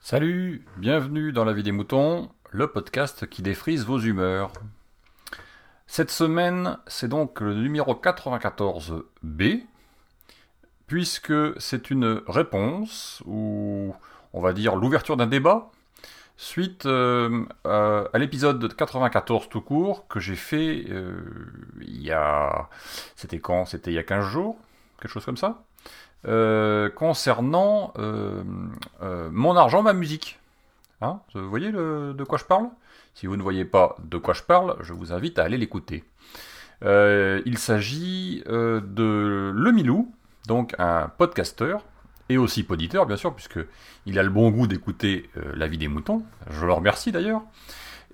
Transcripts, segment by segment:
Salut, bienvenue dans La vie des moutons, le podcast qui défrise vos humeurs. Cette semaine, c'est donc le numéro 94B, puisque c'est une réponse, ou on va dire l'ouverture d'un débat, suite euh, à, l'épisode 94 tout court que j'ai fait euh, il y a... C'était quand? C'était il y a 15 jours? Quelque chose comme ça euh, concernant mon argent, ma musique. Hein vous voyez de quoi je parle? Si vous ne voyez pas de quoi je parle, je vous invite à aller l'écouter. Il s'agit de Le Milou, donc un podcasteur et aussi poditeur, bien sûr, puisque il a le bon goût d'écouter euh, La vie des moutons. Je le remercie d'ailleurs.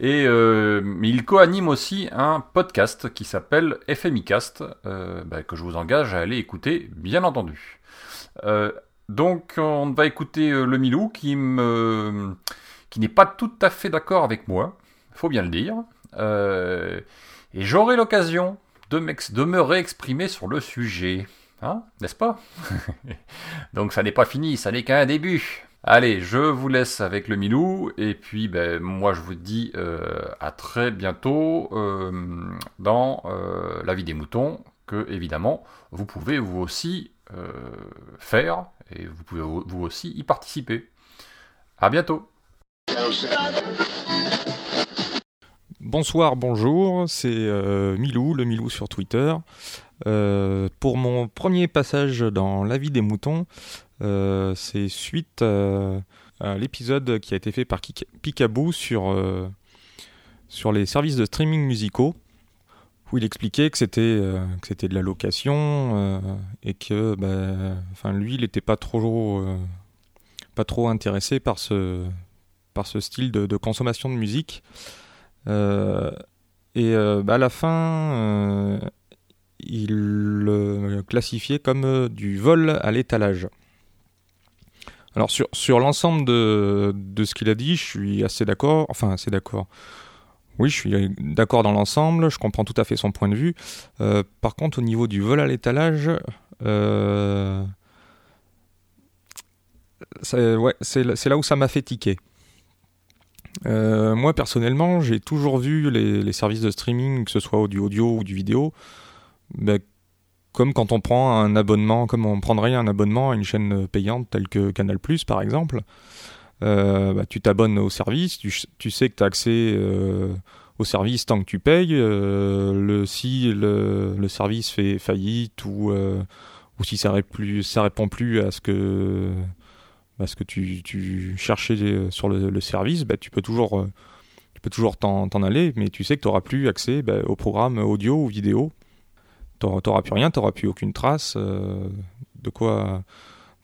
Et euh, il co-anime aussi un podcast qui s'appelle FMIcast, euh, bah, que je vous engage à aller écouter, bien entendu. Euh, donc on va écouter euh, le Milou qui me qui n'est pas tout à fait d'accord avec moi, faut bien le dire. Et j'aurai l'occasion de, de me réexprimer sur le sujet. Hein, n'est-ce pas? Donc ça n'est pas fini, ça n'est qu'un début. Allez, je vous laisse avec le Milou, et puis ben, moi je vous dis euh, à très bientôt euh, dans euh, La vie des moutons, que évidemment vous pouvez vous aussi faire, et vous pouvez vous aussi y participer. À bientôt Bonsoir, bonjour, c'est Milou, le Milou sur Twitter. Euh, pour mon premier passage dans La vie des moutons, euh, c'est suite euh, à l'épisode qui a été fait par Picaboo sur, sur les services de streaming musicaux, où il expliquait que c'était c'était de la location et que bah, lui, il n'était pas trop, pas trop intéressé par ce, par ce style de- consommation de musique. Et bah, à la fin, il le classifiait comme euh, du vol à l'étalage. Alors sur, sur l'ensemble de, de ce qu'il a dit, je suis assez d'accord. Enfin, assez d'accord. Oui, je suis d'accord dans l'ensemble, je comprends tout à fait son point de vue. Euh, par contre, au niveau du vol à l'étalage, euh, c'est là- où ça m'a fait tiquer. Moi personnellement, j'ai toujours vu les services de streaming, que ce soit du audio ou du vidéo, ben, comme quand on prend un abonnement, comme on prendrait un abonnement à une chaîne payante telle que Canal par exemple. Euh, bah, tu t'abonnes au service, tu, sais que tu as accès euh, au service tant que tu payes. euh, si le, service fait faillite ou, si ça, plus, répond plus à ce que tu, cherchais sur le, service, bah, tu peux toujours t'en aller, mais tu sais que tu n'auras plus accès bah, au programme audio ou vidéo. Tu n'auras plus rien, tu n'auras plus aucune trace euh, de quoi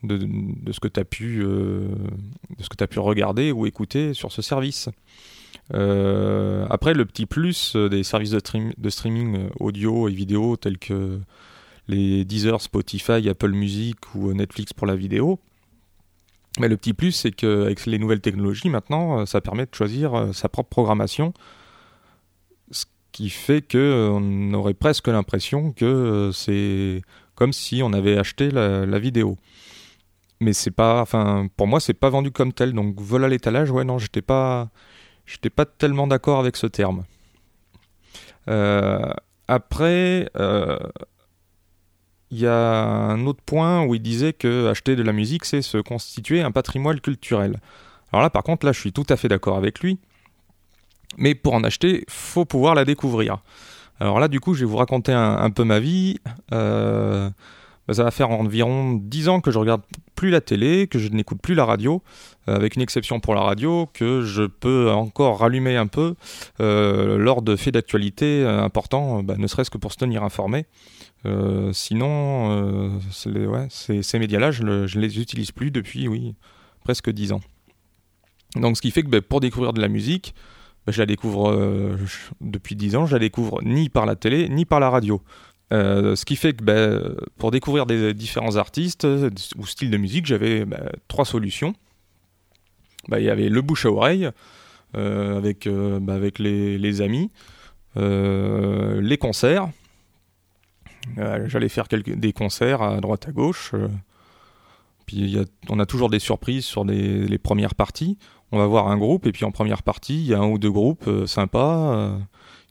de, de ce que tu as pu euh, de ce que tu pu regarder ou écouter sur ce service. Euh, après, le petit plus des services de, stream- de streaming audio et vidéo tels que les Deezer, Spotify, Apple Music ou Netflix pour la vidéo, mais le petit plus, c'est qu'avec les nouvelles technologies, maintenant, ça permet de choisir sa propre programmation. Qui fait qu'on aurait presque l'impression que euh, c'est comme si on avait acheté la, vidéo. Mais c'est pas, enfin, pour moi, c'est pas vendu comme tel. Donc, vol à l'étalage, ouais, non, j'étais pas, j'étais pas tellement d'accord avec ce terme. Euh, après, euh, il y a un autre point où il disait que acheter de la musique, c'est se constituer un patrimoine culturel. Alors là, par contre, là, je suis tout à fait d'accord avec lui. Mais pour en acheter, faut pouvoir la découvrir. Alors là, du coup, je vais vous raconter un, peu ma vie. Euh, bah, ça va faire environ 10 ans que je regarde plus la télé, que je n'écoute plus la radio, euh, avec une exception pour la radio, que je peux encore rallumer un peu euh, lors de faits d'actualité importants, bah, ne serait-ce que pour se tenir informé. Sinon, ces médias-là, je ne les utilise plus depuis, oui, presque 10 ans. Donc, ce qui fait que bah, pour découvrir de la musique, bah, je la découvre euh, depuis 10 ans, je la découvre ni par la télé, ni par la radio. Euh, ce qui fait que bah, pour découvrir des différents artistes euh, ou styles de musique, j'avais bah, trois solutions. Il y avait le bouche à oreille, euh, avec, euh, les, amis, euh, les concerts, J'allais faire des concerts à droite à gauche. puis on a toujours des surprises sur les premières parties. On va voir un groupe et puis en première partie, il y a un ou deux groupes sympas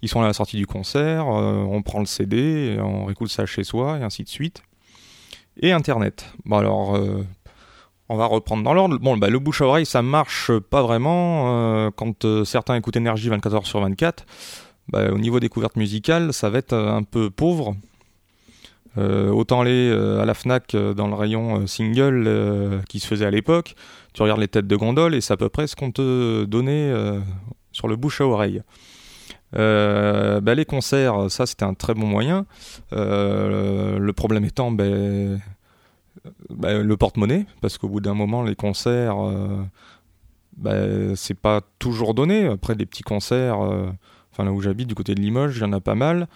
ils sont à la sortie du concert, on prend le CD, on écoute ça chez soi, et ainsi de suite. Et Internet. Bon alors, on va reprendre dans l'ordre. Bon, bah, le bouche à oreille, ça marche pas vraiment. Euh, quand euh, certains écoutent Énergie 24 h sur 24, bah, au niveau découverte musicale, ça va être euh, un peu pauvre. Autant aller à la Fnac dans le rayon single qui se faisait à l'époque, tu regardes les têtes de gondole et c'est à peu près ce qu'on te donnait sur le bouche à oreille. Bah, les concerts, ça c'était un très bon moyen. le problème étant, ben, bah, le porte-monnaie, parce qu'au bout d'un moment, les concerts, euh, bah, c'est pas toujours donné. Après, des petits concerts, euh, enfin là où j'habite, du côté de Limoges, il y en a pas mal.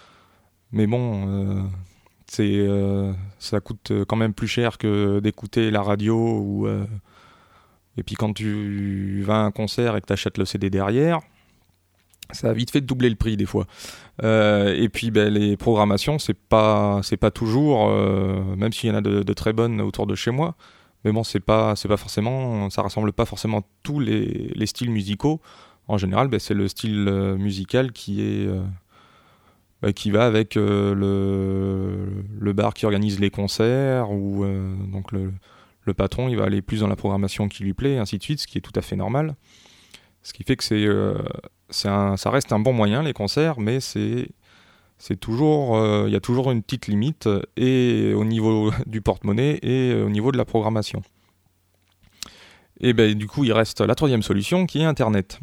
Mais bon, euh, c'est, ça coûte quand même plus cher que d'écouter la radio. Ou, et puis quand tu vas à un concert et que tu achètes le CD derrière, ça a vite fait de doubler le prix des fois. Euh, et puis ben, les programmations, c'est pas pas toujours, euh, même s'il y en a de, très bonnes autour de chez moi, mais bon c'est pas forcément, ça rassemble pas forcément tous les, les styles musicaux. En général, ben, c'est le style euh, musical qui est ben, qui va avec le, le bar qui organise les concerts ou donc le, patron, il va aller plus dans la programmation qui lui plaît, ainsi de suite, ce qui est tout à fait normal. Ce qui fait que c'est ça reste un bon moyen, les concerts, mais c'est c'est toujours, euh, il y a toujours une petite limite et au niveau du porte-monnaie et au niveau de la programmation. Et ben du coup, il reste la troisième solution qui est Internet.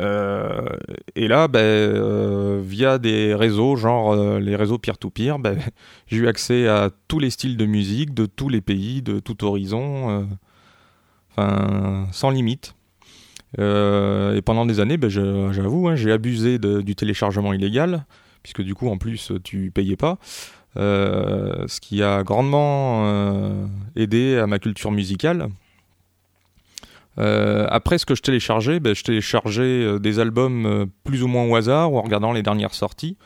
Euh, et là, ben, euh, via des réseaux, genre les réseaux peer-to-peer, ben, j'ai eu accès à tous les styles de musique de tous les pays, de tout horizon, enfin sans limite. Euh, et pendant des années, ben, j'avoue, hein, j'ai abusé du téléchargement illégal, puisque du coup, en plus, tu payais pas. Euh, ce qui a grandement euh, aidé à ma culture musicale. Après ce que je téléchargeais, ben, je téléchargeais des albums plus ou moins au hasard ou en regardant les dernières sorties.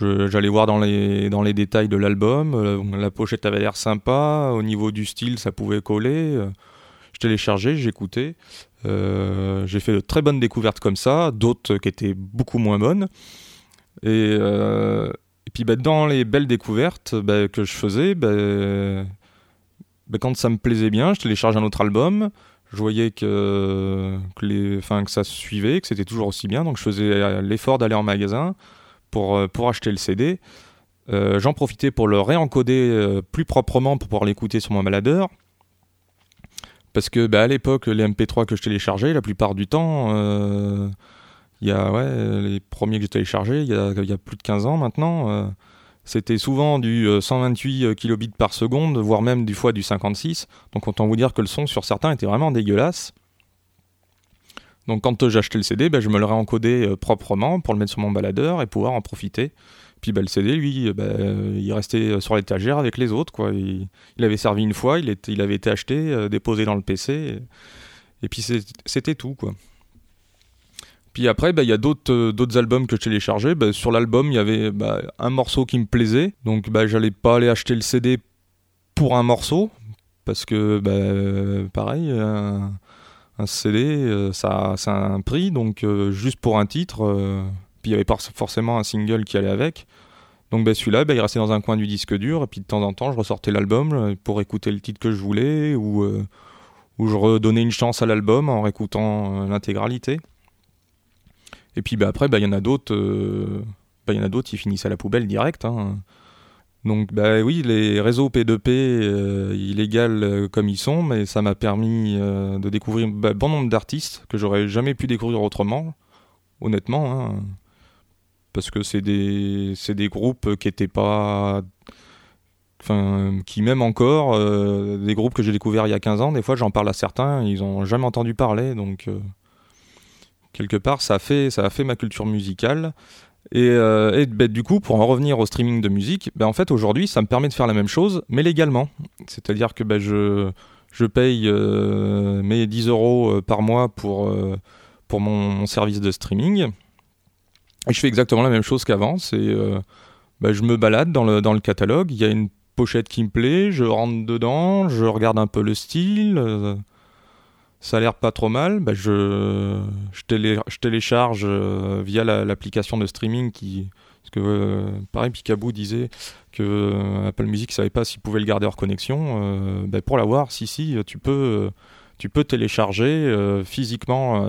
J'allais voir dans les, dans les détails de l'album, la pochette avait l'air sympa, au niveau du style ça pouvait coller. je téléchargeais, j'écoutais. Euh, j'ai fait de très bonnes découvertes comme ça, d'autres qui étaient beaucoup moins bonnes. Et, euh, puis bah, dans les belles découvertes bah, que je faisais, quand ça me plaisait bien, je télécharge un autre album. Je voyais que, que, les, que ça suivait, que c'était toujours aussi bien. Donc je faisais l'effort d'aller en magasin pour, euh, pour acheter le CD. J'en profitais pour le réencoder plus proprement pour pouvoir l'écouter sur mon baladeur. Parce que bah, à l'époque, les MP3 que je téléchargeais, la plupart du temps, euh, y a ouais, les premiers que j'ai téléchargés, il y a, y a, plus de 15 ans maintenant, euh, c'était souvent du 128 euh, kilobits par seconde, voire même du fois du 56. Donc autant vous dire que le son sur certains était vraiment dégueulasse. Donc quand j'achetais le CD, bah, je me le réencodais proprement pour le mettre sur mon baladeur et pouvoir en profiter. Puis bah, le CD, lui, bah, il restait sur l'étagère avec les autres. Il, avait servi une fois, il, avait été acheté, euh, déposé dans le PC. Et, puis c'était tout. Puis après, bah, il y a euh, d'autres albums que je téléchargeais. Bah, sur l'album, il y avait bah, un morceau qui me plaisait. Donc bah, j'allais pas aller acheter le CD pour un morceau. Parce que, pareil, un, CD, euh, ça, ça, a un prix. Donc juste pour un titre puis il n'y avait pas forcément un single qui allait avec. Donc ben, celui-là, ben, il restait dans un coin du disque dur, et puis de temps en temps, je ressortais l'album euh, pour écouter le titre que je voulais, ou, euh, je redonnais une chance à l'album en réécoutant euh, l'intégralité. Et puis ben, après, il y en a d'autres, il y en a d'autres qui finissent à la poubelle direct. Hein. Donc bah oui, les réseaux P2P illégaux comme ils sont, mais ça m'a permis de découvrir bon nombre d'artistes que j'aurais jamais pu découvrir autrement, honnêtement. Hein parce que c'est des, des groupes qui étaient pas. Enfin, qui même encore, euh, des groupes que j'ai découverts il y a 15 ans, des fois j'en parle à certains, ils ont jamais entendu parler, donc euh, quelque part ça a, fait, ça a fait ma culture musicale. Et, euh, ben, du coup, pour en revenir au streaming de musique, ben, en fait aujourd'hui ça me permet de faire la même chose, mais légalement. C'est-à-dire que ben, je, je paye mes 10 euros par mois pour, pour mon service de streaming. Et je fais exactement la même chose qu'avant. C'est euh, bah, je me balade dans le, dans le catalogue, il y a une pochette qui me plaît, je rentre dedans, je regarde un peu le style, euh, ça a l'air pas trop mal, bah, je, je, télécharge euh, via l'application de streaming qui... Parce que, euh, pareil, Picaboo disait que Apple Music savait pas s'il pouvait le garder hors connexion. Bah, pour l'avoir, si, si, tu peux, tu peux télécharger physiquement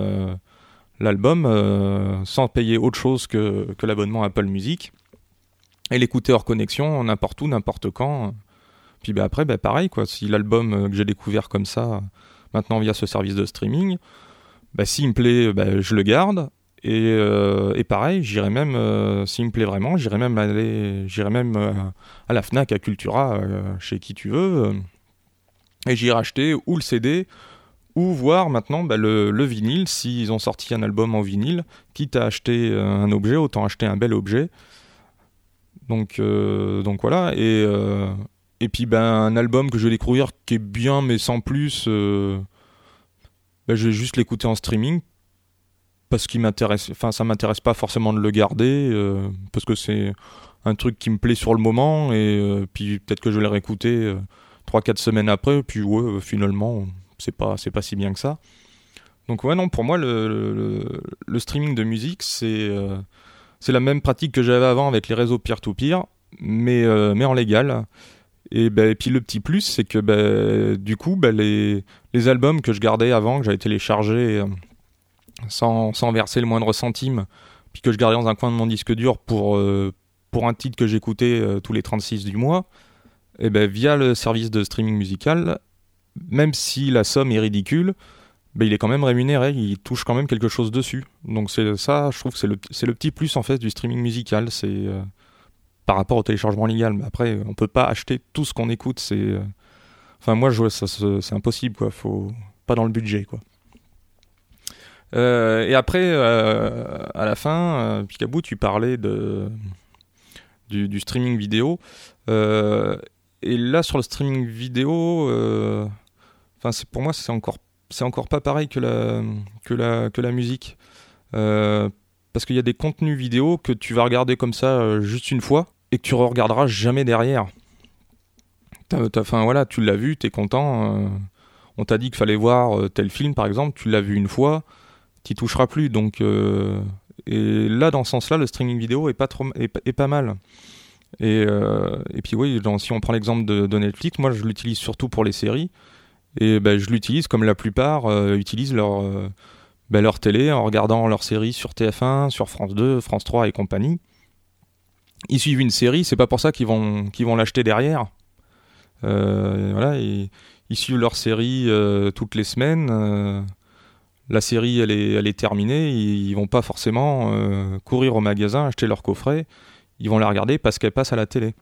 l'album sans payer autre chose que, que l'abonnement Apple Music et l'écouter hors connexion, n'importe où, n'importe quand. Puis bah, après, bah, pareil, quoi. si l'album euh, que j'ai découvert comme ça, maintenant via ce service de streaming, bah, s'il me plaît, bah, je le garde. Et, euh, pareil, j'irai même, euh, s'il me plaît vraiment, j'irai même aller, j'irai même à la Fnac, à Cultura, chez qui tu veux, et j'irai acheter ou le CD, ou voir maintenant bah, le, le, vinyle, s'ils ont sorti un album en vinyle, quitte à acheter un objet, autant acheter un bel objet. Donc, euh, donc voilà. Et, euh, et puis ben, un album que je vais découvrir qui est bien mais sans plus, euh, ben, je vais juste l'écouter en streaming parce qu'il m'intéresse. Enfin, ça m'intéresse pas forcément de le garder parce que c'est un truc qui me plaît sur le moment et puis peut-être que je vais le réécouter 3-4 semaines après. Puis ouais, finalement, c'est pas pas si bien que ça. Donc ouais non, pour moi le, streaming de musique c'est la même pratique que j'avais avant avec les réseaux peer-to-peer, mais, euh, mais en légal. Et, ben, puis le petit plus, c'est que ben, du coup, ben, les, albums que je gardais avant, que j'avais téléchargés euh, sans, sans, verser le moindre centime, puis que je gardais dans un coin de mon disque dur pour, euh, un titre que j'écoutais tous les 36 du mois, et via le service de streaming musical, même si la somme est ridicule, il est quand même rémunéré, il touche quand même quelque chose dessus. Donc c'est ça, je trouve que c'est le, petit plus en fait du streaming musical, c'est euh, par rapport au téléchargement légal. Mais après, on peut pas acheter tout ce qu'on écoute, c'est euh, enfin moi c'est impossible quoi, pas dans le budget quoi. Euh, et après, à la fin, Picaboo, tu parlais du, streaming vidéo. et là, sur le streaming vidéo, enfin, pour moi, c'est encore c'est encore pas pareil que la, que la, que la musique. Euh, parce qu'il y a des contenus vidéo que tu vas regarder comme ça euh, juste une fois et que tu re-regarderas jamais derrière. Enfin voilà, tu l'as vu, t'es content. Euh, on t'a dit qu'il fallait voir tel film par exemple, tu l'as vu une fois, t'y toucheras plus. Donc et là dans ce sens-là, le streaming vidéo est pas trop est, pas mal. Et, et puis oui, si on prend l'exemple de, Netflix, moi je l'utilise surtout pour les séries. Et ben, je l'utilise comme la plupart euh, utilisent leur, euh, ben, leur télé en regardant leur série sur TF1, sur France 2, France 3 et compagnie. Ils suivent une série, c'est pas pour ça qu'ils vont, qu'ils vont l'acheter derrière. Euh, voilà, ils suivent leur série toutes les semaines. la série, elle est, elle est terminée. Ils, ils vont pas forcément courir au magasin, acheter leur coffret. Ils vont la regarder parce qu'elle passe à la télé.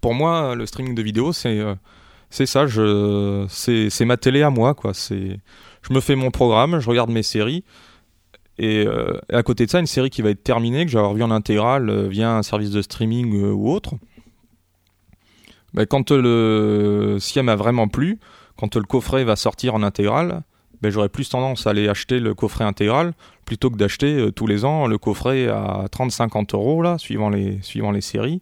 Pour moi, le streaming de vidéos, c'est c'est ça, je, c'est, ma télé à moi, quoi. C'est, je me fais mon programme, je regarde mes séries, et, euh, à côté de ça, une série qui va être terminée, que j'ai avoir vu en intégrale euh, via un service de streaming euh, ou autre. Ben, quand le, si elle m'a vraiment plu, quand le coffret va sortir en intégrale, ben, j'aurais plus tendance à aller acheter le coffret intégral plutôt que d'acheter tous les ans le coffret à 30-50 euros là, suivant les, suivant les séries.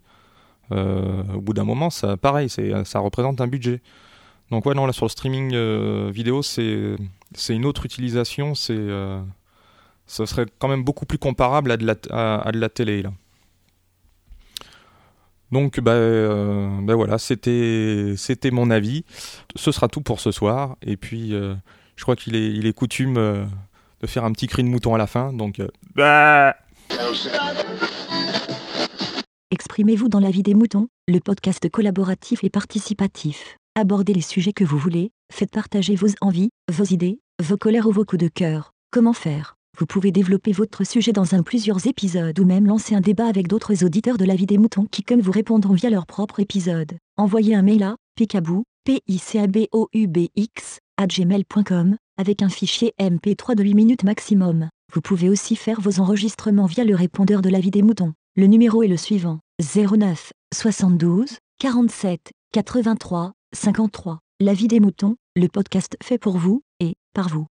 Au bout d'un moment, ça, pareil, ça représente un budget. Donc ouais, non, là sur le streaming vidéo, c'est une autre utilisation, c'est euh, ça serait quand même beaucoup plus comparable à de la, télé là. Donc bah, bah voilà, c'était mon avis. Ce sera tout pour ce soir. Et puis je crois qu'il est il est coutume de faire un petit cri de mouton à la fin. Donc bah Exprimez-vous dans la vie des moutons, le podcast collaboratif et participatif. Abordez les sujets que vous voulez, faites partager vos envies, vos idées, vos colères ou vos coups de cœur. Comment faire? Vous pouvez développer votre sujet dans un plusieurs épisodes ou même lancer un débat avec d'autres auditeurs de la vie des moutons qui comme vous répondront via leur propre épisode. Envoyez un mail à picabou, p i c a b o u b x gmail.com avec un fichier MP3 de 8 minutes maximum. Vous pouvez aussi faire vos enregistrements via le répondeur de la vie des moutons. Le numéro est le suivant 09 72 47 83 53. La vie des moutons, le podcast fait pour vous et par vous.